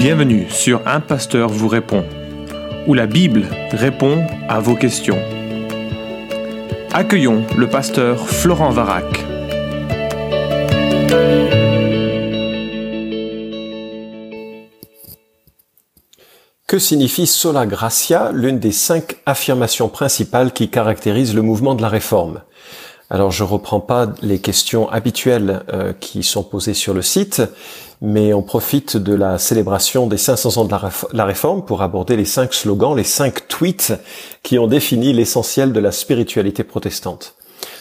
Bienvenue sur Un Pasteur vous répond, où la Bible répond à vos questions. Accueillons le pasteur Florent Varac. Que signifie sola gratia, l'une des cinq affirmations principales qui caractérisent le mouvement de la réforme? Alors je reprends pas les questions habituelles euh, qui sont posées sur le site, mais on profite de la célébration des 500 ans de la, réforme pour aborder les cinq slogans, les cinq tweets qui ont défini l'essentiel de la spiritualité protestante.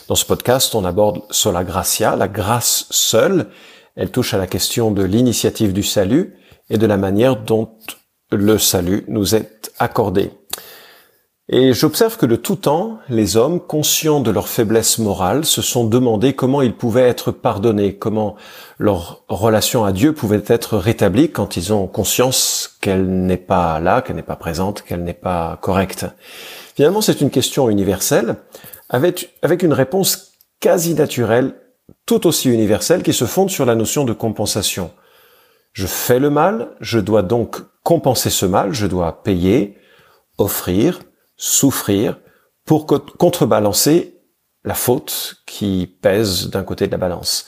Dans ce podcast, on aborde sola gratia, la grâce seule. Elle touche à la question de l'initiative du salut et de la manière dont le salut nous est accordé. Et j'observe que de tout temps, les hommes, conscients de leur faiblesse morale, se sont demandé comment ils pouvaient être pardonnés, comment leur relation à Dieu pouvait être rétablie quand ils ont conscience qu'elle n'est pas là, qu'elle n'est pas présente, qu'elle n'est pas correcte. Finalement, c'est une question universelle, avec, avec une réponse quasi naturelle, tout aussi universelle, qui se fonde sur la notion de compensation. Je fais le mal, je dois donc compenser ce mal, je dois payer, offrir, souffrir pour contrebalancer la faute qui pèse d'un côté de la balance.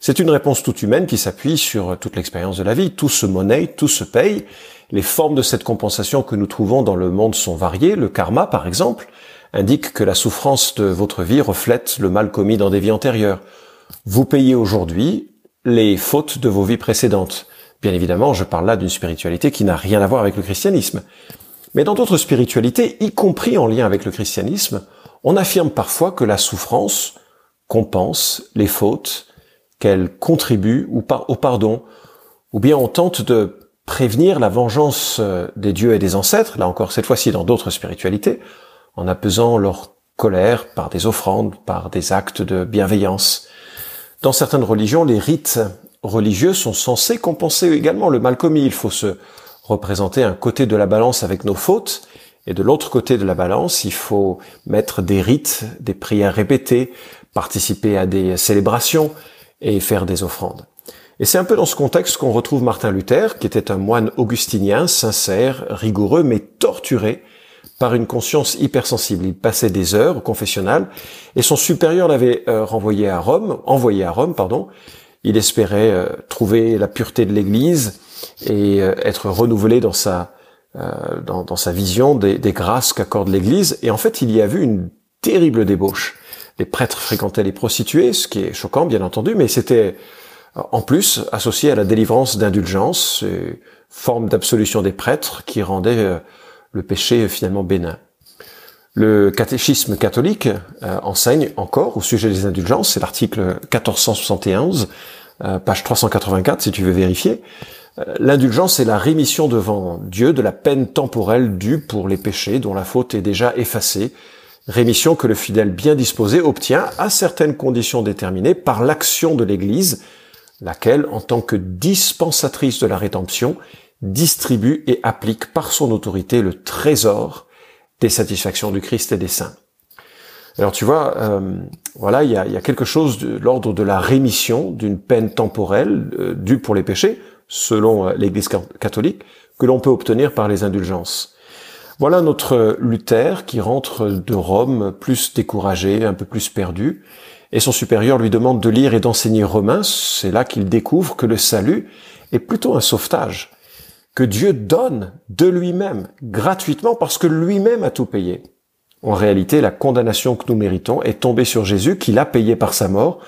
C'est une réponse toute humaine qui s'appuie sur toute l'expérience de la vie. Tout se monnaie, tout se paye. Les formes de cette compensation que nous trouvons dans le monde sont variées. Le karma, par exemple, indique que la souffrance de votre vie reflète le mal commis dans des vies antérieures. Vous payez aujourd'hui les fautes de vos vies précédentes. Bien évidemment, je parle là d'une spiritualité qui n'a rien à voir avec le christianisme. Mais dans d'autres spiritualités, y compris en lien avec le christianisme, on affirme parfois que la souffrance compense les fautes, qu'elle contribue au pardon, ou bien on tente de prévenir la vengeance euh, des dieux et des ancêtres, là encore cette fois-ci dans d'autres spiritualités, en apaisant leur colère par des offrandes, par des actes de bienveillance. Dans certaines religions, les rites religieux sont censés compenser également le mal commis. Il faut se représenter un côté de la balance avec nos fautes, et de l'autre côté de la balance, il faut mettre des rites, des prières répétées, participer à des célébrations et faire des offrandes. Et c'est un peu dans ce contexte qu'on retrouve Martin Luther, qui était un moine augustinien, sincère, rigoureux, mais torturé par une conscience hypersensible. Il passait des heures au confessionnal, et son supérieur l'avait euh, renvoyé à Rome, envoyé à Rome, pardon. Il espérait euh, trouver la pureté de l'Église, et euh, être renouvelé dans sa euh, dans, dans, sa vision des, des grâces qu'accorde l'Église. Et en fait, il y a vu une terrible débauche. Les prêtres fréquentaient les prostituées, ce qui est choquant, bien entendu, mais c'était euh, en plus associé à la délivrance d'indulgence, forme d'absolution des prêtres qui rendait le péché finalement bénin. Le catéchisme catholique enseigne encore au sujet des indulgences, c'est l'article 1471, page 384 si tu veux vérifier, l'indulgence est la rémission devant Dieu de la peine temporelle due pour les péchés dont la faute est déjà effacée, rémission que le fidèle bien disposé obtient à certaines conditions déterminées par l'action de l'Église, laquelle, en tant que dispensatrice de la rédemption, distribue et applique par son autorité le trésor des satisfactions du Christ et des saints. Alors tu vois, euh, voilà, il y a, quelque chose de l'ordre de la rémission d'une peine temporelle euh, due pour les péchés, selon euh, l'Église catholique, que l'on peut obtenir par les indulgences. Voilà notre Luther qui rentre de Rome plus découragé, un peu plus perdu, et son supérieur lui demande de lire et d'enseigner romain. C'est là qu'il découvre que le salut est plutôt un sauvetage, que Dieu donne de lui-même, gratuitement, parce que lui-même a tout payé. En réalité, la condamnation que nous méritons est tombée sur Jésus, qu'il a payé par sa mort,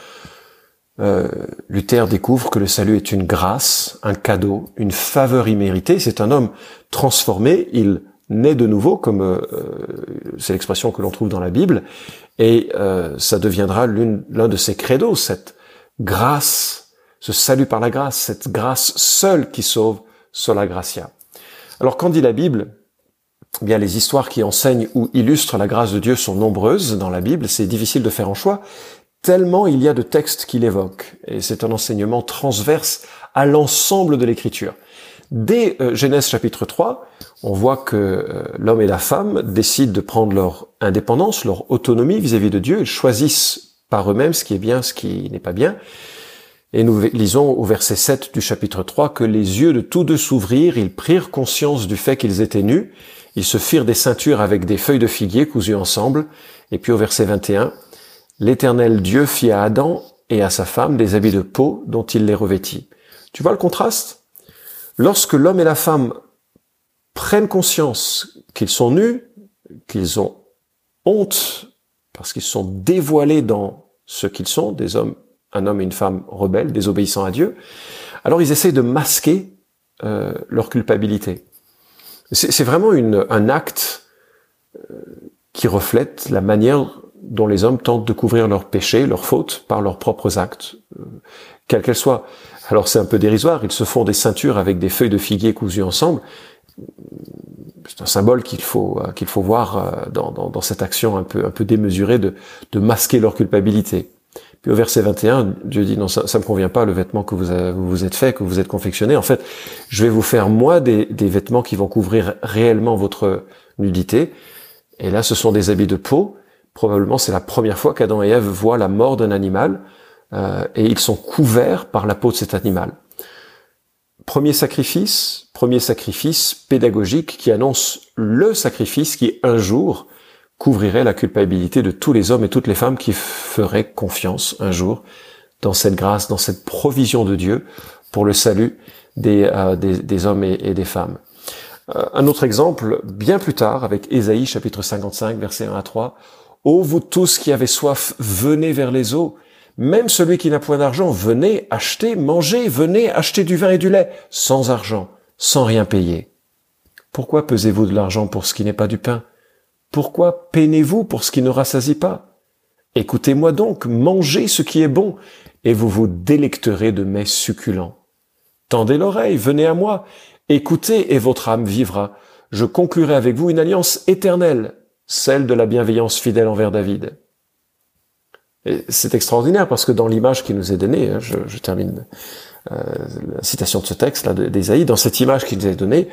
euh, Luther découvre que le salut est une grâce, un cadeau, une faveur imméritée. C'est un homme transformé, il naît de nouveau, comme euh, c'est l'expression que l'on trouve dans la Bible, et euh, ça deviendra l'un de ses credos, cette grâce, ce salut par la grâce, cette grâce seule qui sauve, sola gratia. Alors quand dit la Bible, eh bien les histoires qui enseignent ou illustrent la grâce de Dieu sont nombreuses dans la Bible, c'est difficile de faire un choix, tellement il y a de textes qui l'évoquent. Et c'est un enseignement transverse à l'ensemble de l'écriture. Dès euh, Genèse chapitre 3, on voit que euh, l'homme et la femme décident de prendre leur indépendance, leur autonomie vis-à-vis de Dieu. Ils choisissent par eux-mêmes ce qui est bien, ce qui n'est pas bien. Et nous lisons au verset 7 du chapitre 3 que les yeux de tous deux s'ouvrirent, ils prirent conscience du fait qu'ils étaient nus, ils se firent des ceintures avec des feuilles de figuier cousues ensemble, et puis au verset 21, l'Éternel Dieu fit à Adam et à sa femme des habits de peau dont il les revêtit. Tu vois le contraste? Lorsque l'homme et la femme prennent conscience qu'ils sont nus, qu'ils ont honte parce qu'ils sont dévoilés dans ce qu'ils sont, des hommes un homme et une femme rebelles, désobéissant à Dieu, alors ils essayent de masquer euh, leur culpabilité. C'est vraiment une, un acte euh, qui reflète la manière dont les hommes tentent de couvrir leurs péchés, leurs fautes, par leurs propres actes, euh, quels qu'elles soient. Alors c'est un peu dérisoire, ils se font des ceintures avec des feuilles de figuier cousues ensemble. C'est un symbole qu'il faut qu'il faut voir dans, dans, dans, cette action un peu un peu démesurée de, de masquer leur culpabilité. Puis au verset 21, Dieu dit non, ça, ça me convient pas le vêtement que vous, vous êtes fait, que vous êtes confectionné. En fait, je vais vous faire moi des, des vêtements qui vont couvrir réellement votre nudité. Et là, ce sont des habits de peau. Probablement, c'est la première fois qu'Adam et Ève voient la mort d'un animal, euh, et ils sont couverts par la peau de cet animal. Premier sacrifice, premier sacrifice pédagogique qui annonce le sacrifice qui un jour couvrirait la culpabilité de tous les hommes et toutes les femmes qui feraient confiance un jour dans cette grâce, dans cette provision de Dieu pour le salut des, euh, des, hommes et, des femmes. Euh, un autre exemple, bien plus tard, avec Ésaïe chapitre 55, verset 1 à 3. Ô vous tous qui avez soif, venez vers les eaux. Même celui qui n'a point d'argent, venez acheter, manger, venez acheter du vin et du lait, sans argent, sans rien payer. Pourquoi pesez-vous de l'argent pour ce qui n'est pas du pain? Pourquoi peinez-vous pour ce qui ne rassasie pas? Écoutez-moi donc, mangez ce qui est bon, et vous vous délecterez de mets succulents. Tendez l'oreille, venez à moi, écoutez, et votre âme vivra. Je conclurai avec vous une alliance éternelle, celle de la bienveillance fidèle envers David. C'est extraordinaire parce que dans l'image qui nous est donnée, hein, je, termine euh, la citation de ce texte là d'Ésaïe, dans cette image qui nous est donnée,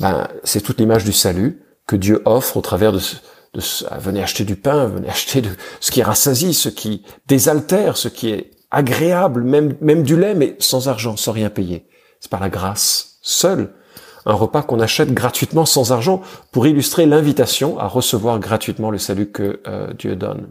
ben, c'est toute l'image du salut, que Dieu offre au travers de, de, ah, venez acheter du pain, venez acheter de, ce qui rassasie, ce qui désaltère, ce qui est agréable, même, même du lait, mais sans argent, sans rien payer. C'est par la grâce seule. Un repas qu'on achète gratuitement sans argent pour illustrer l'invitation à recevoir gratuitement le salut que euh, Dieu donne.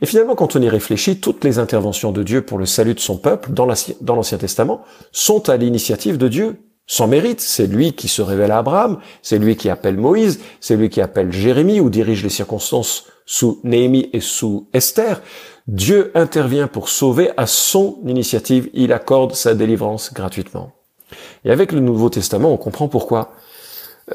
Et finalement, quand on y réfléchit, toutes les interventions de Dieu pour le salut de son peuple dans l'Ancien Testament sont à l'initiative de Dieu sans mérite. C'est lui qui se révèle à Abraham, c'est lui qui appelle Moïse, c'est lui qui appelle Jérémie ou dirige les circonstances sous Néhémie et sous Esther. Dieu intervient pour sauver à son initiative. Il accorde sa délivrance gratuitement. Et avec le Nouveau Testament, on comprend pourquoi.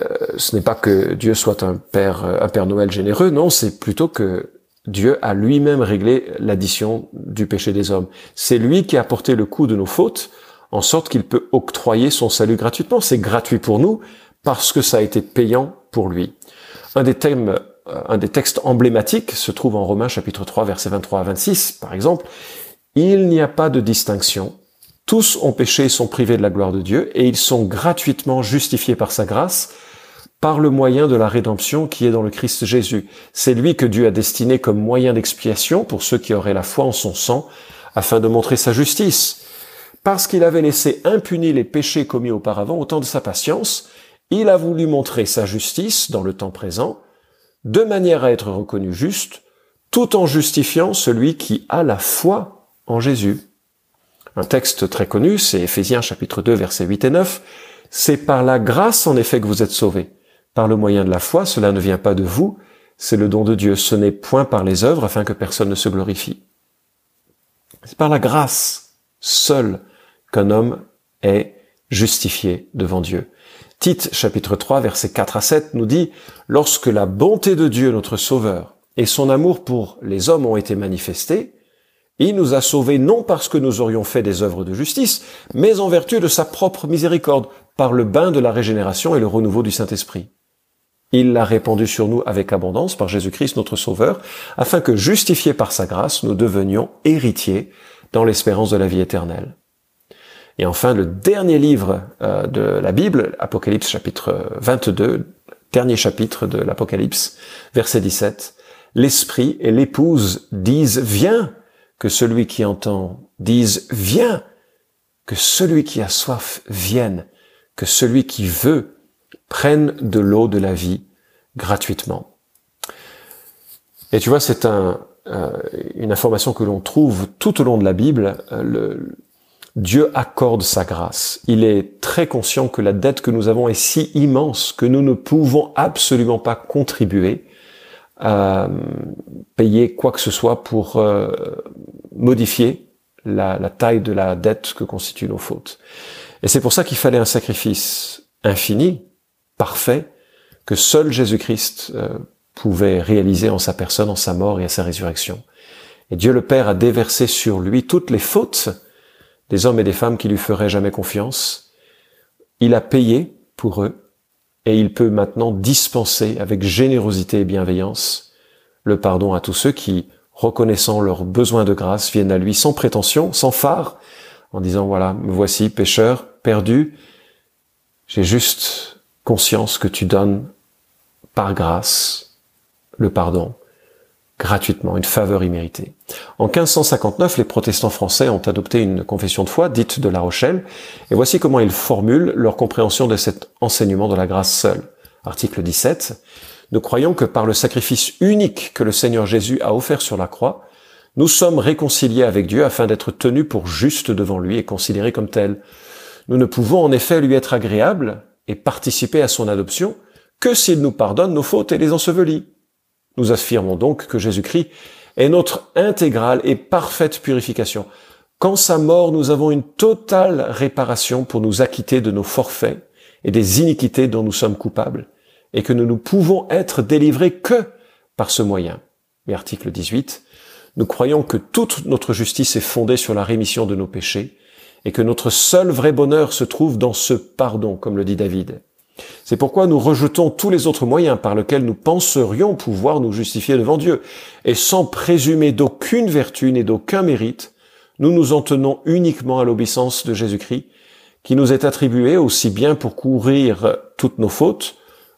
Euh, ce n'est pas que Dieu soit un père, un père Noël généreux, non, c'est plutôt que Dieu a lui-même réglé l'addition du péché des hommes. C'est lui qui a porté le coup de nos fautes en sorte qu'il peut octroyer son salut gratuitement. C'est gratuit pour nous parce que ça a été payant pour lui. Un des thèmes, euh, un des textes emblématiques se trouve en Romains chapitre 3 versets 23 à 26 par exemple. Il n'y a pas de distinction. Tous ont péché et sont privés de la gloire de Dieu et ils sont gratuitement justifiés par sa grâce par le moyen de la rédemption qui est dans le Christ Jésus. C'est lui que Dieu a destiné comme moyen d'expiation pour ceux qui auraient la foi en son sang afin de montrer sa justice parce qu'il avait laissé impunis les péchés commis auparavant au temps de sa patience, il a voulu montrer sa justice dans le temps présent, de manière à être reconnu juste, tout en justifiant celui qui a la foi en Jésus. Un texte très connu, c'est Ephésiens chapitre 2 versets 8 et 9. C'est par la grâce en effet que vous êtes sauvés. Par le moyen de la foi, cela ne vient pas de vous, c'est le don de Dieu. Ce n'est point par les œuvres afin que personne ne se glorifie. C'est par la grâce seule qu'un homme est justifié devant Dieu. Tite chapitre 3 versets 4 à 7 nous dit Lorsque la bonté de Dieu notre Sauveur et son amour pour les hommes ont été manifestés, il nous a sauvés non parce que nous aurions fait des œuvres de justice, mais en vertu de sa propre miséricorde, par le bain de la régénération et le renouveau du Saint-Esprit. Il l'a répandu sur nous avec abondance par Jésus-Christ notre Sauveur, afin que, justifiés par sa grâce, nous devenions héritiers dans l'espérance de la vie éternelle. Et enfin, le dernier livre euh, de la Bible, Apocalypse chapitre 22, dernier chapitre de l'Apocalypse, verset 17, L'Esprit et l'épouse disent Viens, que celui qui entend dise Viens, que celui qui a soif vienne, que celui qui veut prenne de l'eau de la vie gratuitement. Et tu vois, c'est un, euh, une information que l'on trouve tout au long de la Bible. Euh, Dieu accorde sa grâce. Il est très conscient que la dette que nous avons est si immense que nous ne pouvons absolument pas contribuer à payer quoi que ce soit pour euh, modifier la, taille de la dette que constituent nos fautes. Et c'est pour ça qu'il fallait un sacrifice infini, parfait, que seul Jésus-Christ euh, pouvait réaliser en sa personne, en sa mort et à sa résurrection. Et Dieu le Père a déversé sur lui toutes les fautes des hommes et des femmes qui lui feraient jamais confiance. Il a payé pour eux et il peut maintenant dispenser avec générosité et bienveillance le pardon à tous ceux qui, reconnaissant leurs besoins de grâce, viennent à lui sans prétention, sans phare, en disant voilà, me voici pécheur, perdu, j'ai juste conscience que tu donnes par grâce le pardon gratuitement, une faveur imméritée. En 1559, les protestants français ont adopté une confession de foi dite de La Rochelle, et voici comment ils formulent leur compréhension de cet enseignement de la grâce seule. Article 17. Nous croyons que par le sacrifice unique que le Seigneur Jésus a offert sur la croix, nous sommes réconciliés avec Dieu afin d'être tenus pour justes devant lui et considérés comme tels. Nous ne pouvons en effet lui être agréables et participer à son adoption que s'il nous pardonne nos fautes et les ensevelit. Nous affirmons donc que Jésus-Christ est notre intégrale et parfaite purification. Qu'en sa mort, nous avons une totale réparation pour nous acquitter de nos forfaits et des iniquités dont nous sommes coupables, et que nous ne pouvons être délivrés que par ce moyen. Et article 18, nous croyons que toute notre justice est fondée sur la rémission de nos péchés, et que notre seul vrai bonheur se trouve dans ce pardon, comme le dit David. C'est pourquoi nous rejetons tous les autres moyens par lesquels nous penserions pouvoir nous justifier devant Dieu. Et sans présumer d'aucune vertu ni d'aucun mérite, nous nous en tenons uniquement à l'obéissance de Jésus-Christ, qui nous est attribué aussi bien pour courir toutes nos fautes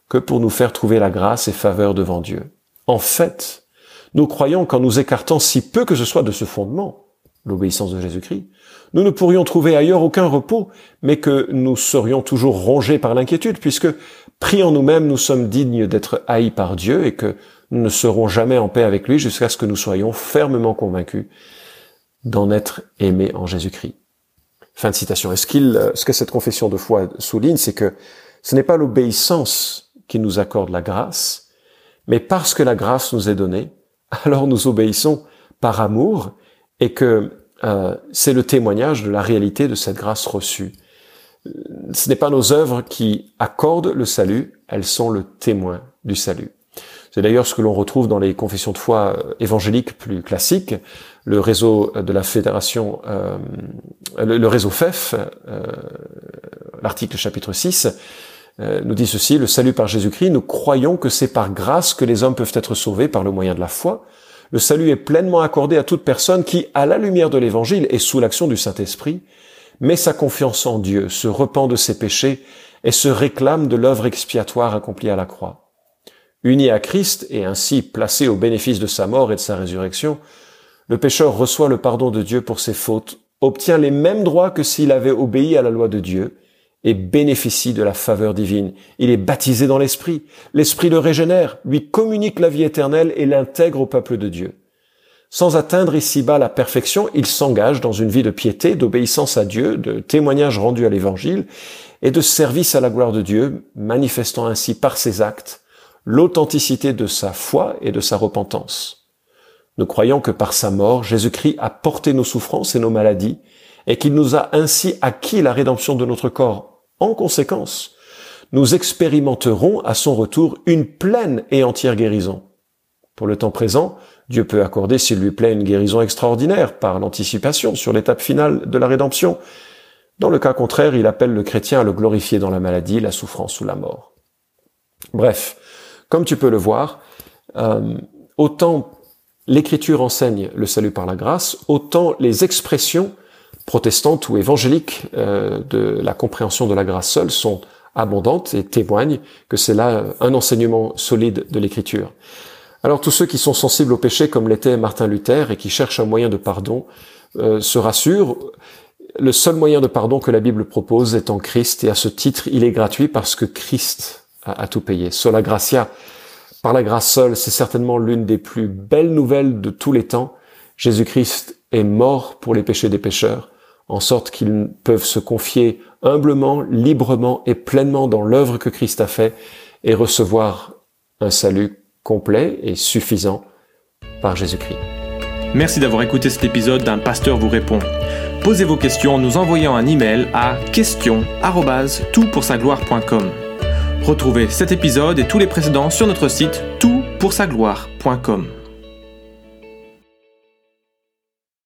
que pour nous faire trouver la grâce et faveur devant Dieu. En fait, nous croyons qu'en nous écartant si peu que ce soit de ce fondement, l'obéissance de Jésus-Christ, nous ne pourrions trouver ailleurs aucun repos, mais que nous serions toujours rongés par l'inquiétude, puisque pris en nous-mêmes, nous sommes dignes d'être haïs par Dieu et que nous ne serons jamais en paix avec lui jusqu'à ce que nous soyons fermement convaincus d'en être aimés en Jésus-Christ. Fin de citation. Et ce, qu'il, ce que cette confession de foi souligne, c'est que ce n'est pas l'obéissance qui nous accorde la grâce, mais parce que la grâce nous est donnée, alors nous obéissons par amour et que euh, c'est le témoignage de la réalité de cette grâce reçue. Ce n'est pas nos œuvres qui accordent le salut, elles sont le témoin du salut. C'est d'ailleurs ce que l'on retrouve dans les confessions de foi euh, évangéliques plus classiques, le réseau de la fédération, euh, le, réseau FEF, euh, l'article chapitre 6, nous dit ceci, le salut par Jésus-Christ, nous croyons que c'est par grâce que les hommes peuvent être sauvés par le moyen de la foi, le salut est pleinement accordé à toute personne qui, à la lumière de l'Évangile et sous l'action du Saint-Esprit, met sa confiance en Dieu, se repent de ses péchés et se réclame de l'œuvre expiatoire accomplie à la croix. Uni à Christ et ainsi placé au bénéfice de sa mort et de sa résurrection, le pécheur reçoit le pardon de Dieu pour ses fautes, obtient les mêmes droits que s'il avait obéi à la loi de Dieu, et bénéficie de la faveur divine. Il est baptisé dans l'Esprit. L'Esprit le régénère, lui communique la vie éternelle et l'intègre au peuple de Dieu. Sans atteindre ici-bas la perfection, il s'engage dans une vie de piété, d'obéissance à Dieu, de témoignage rendu à l'Évangile et de service à la gloire de Dieu, manifestant ainsi par ses actes l'authenticité de sa foi et de sa repentance. Nous croyons que par sa mort, Jésus-Christ a porté nos souffrances et nos maladies et qu'il nous a ainsi acquis la rédemption de notre corps. En conséquence, nous expérimenterons à son retour une pleine et entière guérison. Pour le temps présent, Dieu peut accorder, s'il lui plaît, une guérison extraordinaire par l'anticipation sur l'étape finale de la rédemption. Dans le cas contraire, il appelle le chrétien à le glorifier dans la maladie, la souffrance ou la mort. Bref, comme tu peux le voir, euh, autant l'Écriture enseigne le salut par la grâce, autant les expressions protestantes ou évangéliques euh, de la compréhension de la grâce seule sont abondantes et témoignent que c'est là un enseignement solide de l'écriture. Alors tous ceux qui sont sensibles au péché comme l'était Martin Luther et qui cherchent un moyen de pardon euh, se rassurent. Le seul moyen de pardon que la Bible propose est en Christ et à ce titre, il est gratuit parce que Christ a, a tout payé. Sola gratia, par la grâce seule, c'est certainement l'une des plus belles nouvelles de tous les temps. Jésus-Christ est mort pour les péchés des pécheurs, en sorte qu'ils peuvent se confier humblement, librement et pleinement dans l'œuvre que Christ a fait et recevoir un salut complet et suffisant par Jésus-Christ. Merci d'avoir écouté cet épisode d'un pasteur vous répond. Posez vos questions en nous envoyant un email à question@toutpoursagloire.com. Retrouvez cet épisode et tous les précédents sur notre site toutpoursagloire.com.